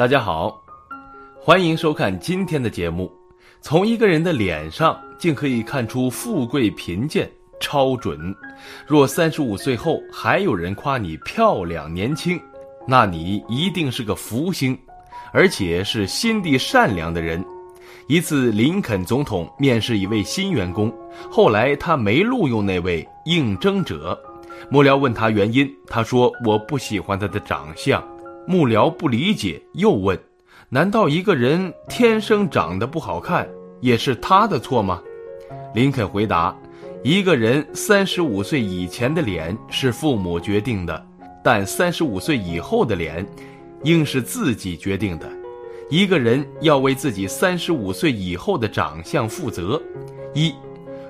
大家好，欢迎收看今天的节目。从一个人的脸上，竟可以看出富贵贫贱，超准。若三十五岁后还有人夸你漂亮年轻，那你一定是个福星，而且是心地善良的人。一次，林肯总统面试一位新员工，后来他没录用那位应征者。幕僚问他原因，他说：“我不喜欢他的长相。”幕僚不理解，又问：“难道一个人天生长得不好看，也是他的错吗？”林肯回答：“一个人三十五岁以前的脸是父母决定的，但三十五岁以后的脸，应是自己决定的。”一个人要为自己三十五岁以后的长相负责。一，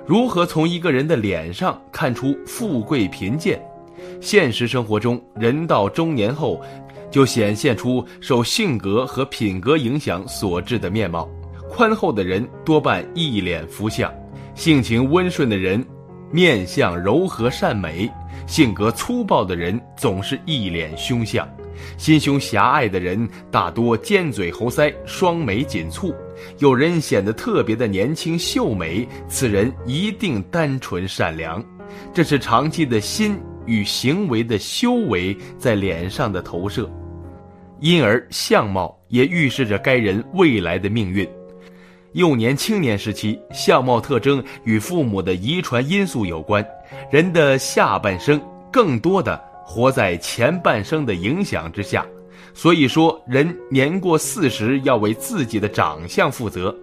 如何从一个人的脸上看出富贵贫贱？现实生活中，人到中年后，就显现出受性格和品格影响所致的面貌。宽厚的人多半一脸福相，性情温顺的人，面相柔和善美；性格粗暴的人总是一脸凶相。心胸狭隘的人大多尖嘴猴腮、双眉紧蹙；有人显得特别的年轻秀美，此人一定单纯善良。这是长期的心与行为的修为在脸上的投射，因而相貌也预示着该人未来的命运。幼年、青年时期，相貌特征与父母的遗传因素有关。人的下半生更多的。活在前半生的影响之下，所以说人年过四十要为自己的长相负责。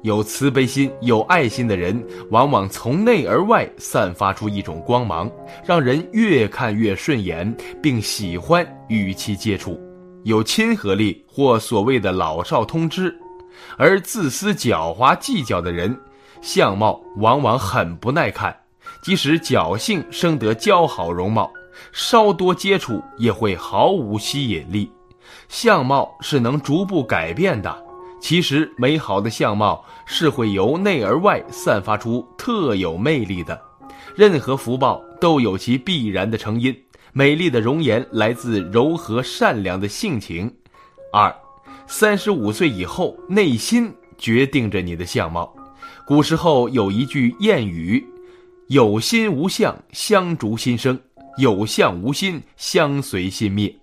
有慈悲心、有爱心的人，往往从内而外散发出一种光芒，让人越看越顺眼，并喜欢与其接触，有亲和力或所谓的老少通吃。而自私、狡猾、计较的人，相貌往往很不耐看，即使侥幸生得姣好容貌。稍多接触也会毫无吸引力，相貌是能逐步改变的。其实，美好的相貌是会由内而外散发出特有魅力的。任何福报都有其必然的成因，美丽的容颜来自柔和善良的性情。二，三十五岁以后，内心决定着你的相貌。古时候有一句谚语：“有心无相，相逐心生。”有相无心，相随心灭。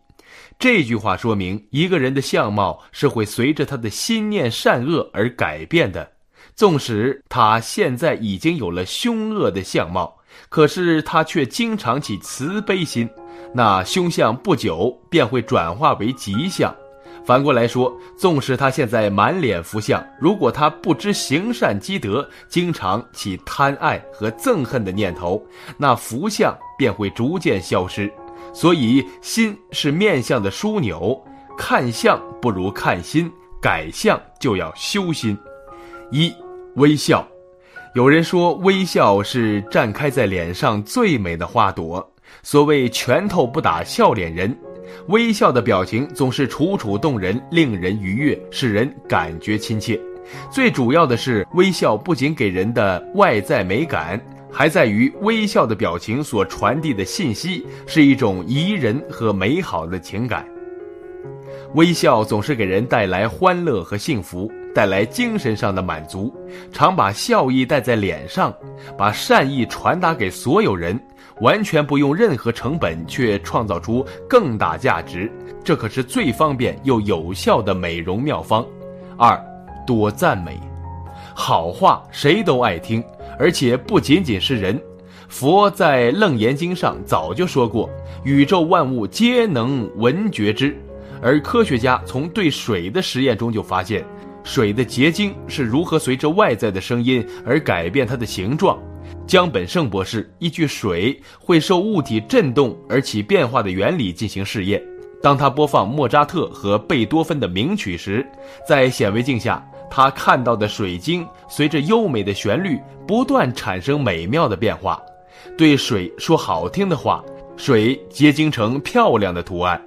这句话说明，一个人的相貌是会随着他的心念善恶而改变的。纵使他现在已经有了凶恶的相貌，可是他却经常起慈悲心，那凶相不久便会转化为吉相。反过来说，纵使他现在满脸福相，如果他不知行善积德，经常起贪爱和憎恨的念头，那福相便会逐渐消失。所以，心是面相的枢纽，看相不如看心，改相就要修心。一微笑，有人说微笑是绽开在脸上最美的花朵。所谓拳头不打笑脸人。微笑的表情总是楚楚动人，令人愉悦，使人感觉亲切。最主要的是，微笑不仅给人的外在美感，还在于微笑的表情所传递的信息是一种宜人和美好的情感。微笑总是给人带来欢乐和幸福，带来精神上的满足。常把笑意带在脸上，把善意传达给所有人。完全不用任何成本，却创造出更大价值，这可是最方便又有效的美容妙方。二，多赞美，好话谁都爱听，而且不仅仅是人。佛在《楞严经》上早就说过，宇宙万物皆能闻觉之。而科学家从对水的实验中就发现，水的结晶是如何随着外在的声音而改变它的形状。江本胜博士依据水会受物体振动而起变化的原理进行试验。当他播放莫扎特和贝多芬的名曲时，在显微镜下，他看到的水晶随着优美的旋律不断产生美妙的变化。对水说好听的话，水结晶成漂亮的图案；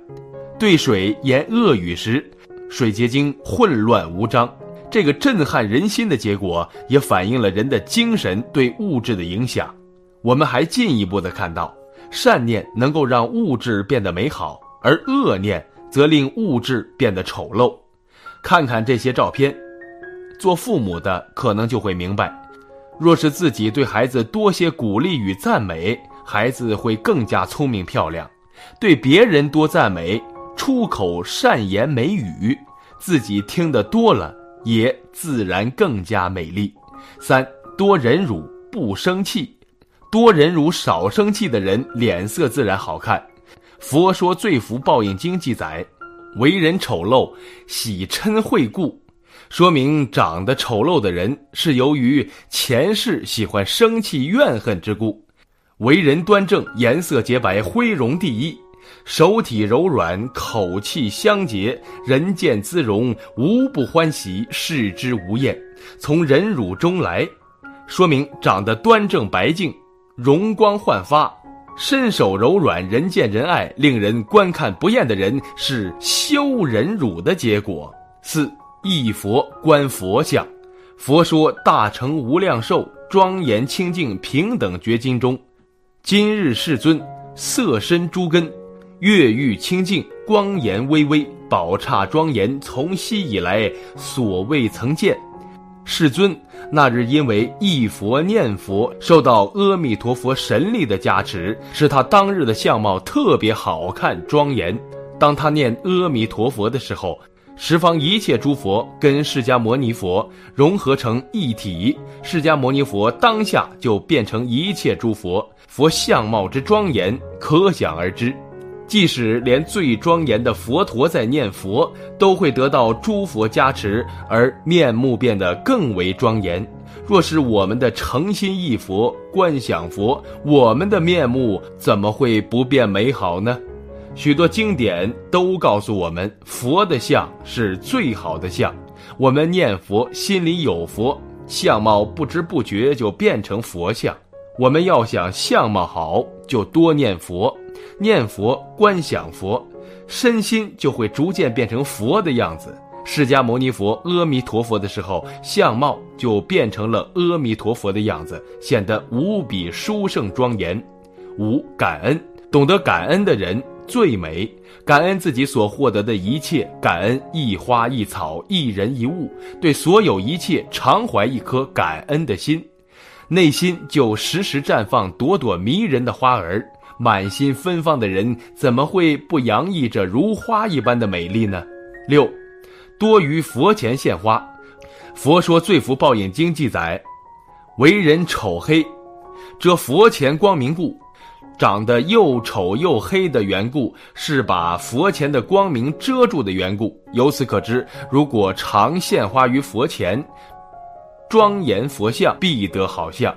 对水言恶语时，水结晶混乱无章。这个震撼人心的结果，也反映了人的精神对物质的影响。我们还进一步的看到，善念能够让物质变得美好，而恶念则令物质变得丑陋。看看这些照片，做父母的可能就会明白，若是自己对孩子多些鼓励与赞美，孩子会更加聪明漂亮；对别人多赞美，出口善言美语，自己听得多了，也自然更加美丽。三多忍辱，不生气。多忍辱少生气的人，脸色自然好看。佛说《罪福报应经》记载，为人丑陋，喜嗔恚故，说明长得丑陋的人是由于前世喜欢生气怨恨之故。为人端正，颜色洁白，徽容第一，手体柔软，口气香洁，人见姿容，无不欢喜，视之无厌。从忍辱中来，说明长得端正白净。容光焕发，身手柔软，人见人爱，令人观看不厌的人，是修忍辱的结果。四一佛观佛像，佛说大乘无量寿，庄严清净平等觉经中，今日世尊色身诸根，月玉清净，光颜巍巍，宝刹庄严，从昔以来所未曾见。世尊那日因为忆佛念佛，受到阿弥陀佛神力的加持，使他当日的相貌特别好看庄严。当他念阿弥陀佛的时候，十方一切诸佛跟释迦牟尼佛融合成一体，释迦牟尼佛当下就变成一切诸佛，佛相貌之庄严可想而知。即使连最庄严的佛陀在念佛，都会得到诸佛加持，而面目变得更为庄严。若是我们的诚心意佛、观想佛，我们的面目怎么会不变美好呢？许多经典都告诉我们，佛的像是最好的像。我们念佛，心里有佛，相貌不知不觉就变成佛像。我们要想相貌好，就多念佛。念佛观想佛，身心就会逐渐变成佛的样子。释迦牟尼佛、阿弥陀佛的时候，相貌就变成了阿弥陀佛的样子，显得无比殊胜庄严。五感恩，懂得感恩的人最美。感恩自己所获得的一切，感恩一花一草、一人一物，对所有一切常怀一颗感恩的心，内心就时时绽放朵朵迷人的花儿。满心芬芳的人怎么会不洋溢着如花一般的美丽呢？六，多于佛前献花。佛说《罪福报应经》记载，为人丑黑，遮佛前光明故。长得又丑又黑的缘故，是把佛前的光明遮住的缘故。由此可知，如果常献花于佛前，庄严佛像必得好相。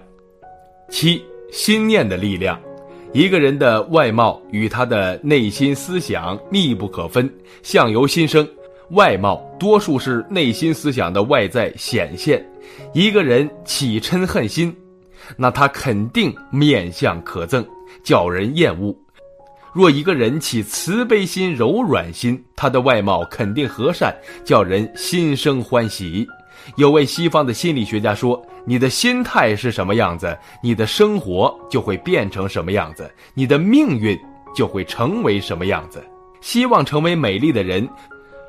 七，心念的力量。一个人的外貌与他的内心思想密不可分，相由心生，外貌多数是内心思想的外在显现。一个人起嗔恨心，那他肯定面相可憎，叫人厌恶；若一个人起慈悲心、柔软心，他的外貌肯定和善，叫人心生欢喜。有位西方的心理学家说：“你的心态是什么样子，你的生活就会变成什么样子，你的命运就会成为什么样子。”希望成为美丽的人，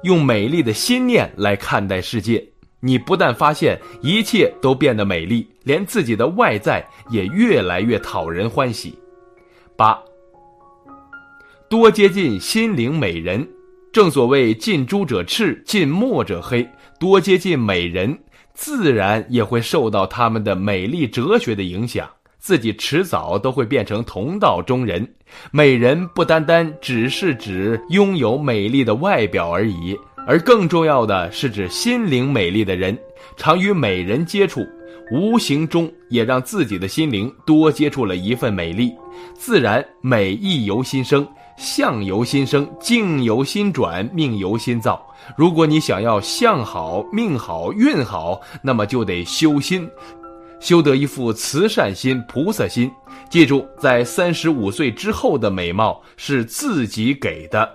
用美丽的心念来看待世界，你不但发现一切都变得美丽，连自己的外在也越来越讨人欢喜。八，多接近心灵美人。正所谓近朱者赤，近墨者黑。多接近美人，自然也会受到他们的美丽哲学的影响，自己迟早都会变成同道中人。美人不单单只是指拥有美丽的外表而已，而更重要的是指心灵美丽的人。常与美人接触，无形中也让自己的心灵多接触了一份美丽，自然美意由心生。相由心生，境由心转，命由心造。如果你想要相好、命好、运好，那么就得修心，修得一副慈善心、菩萨心。记住，在三十五岁之后的美貌是自己给的。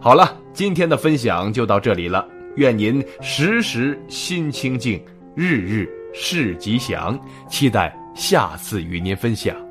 好了，今天的分享就到这里了。愿您时时心清净，日日事吉祥。期待下次与您分享。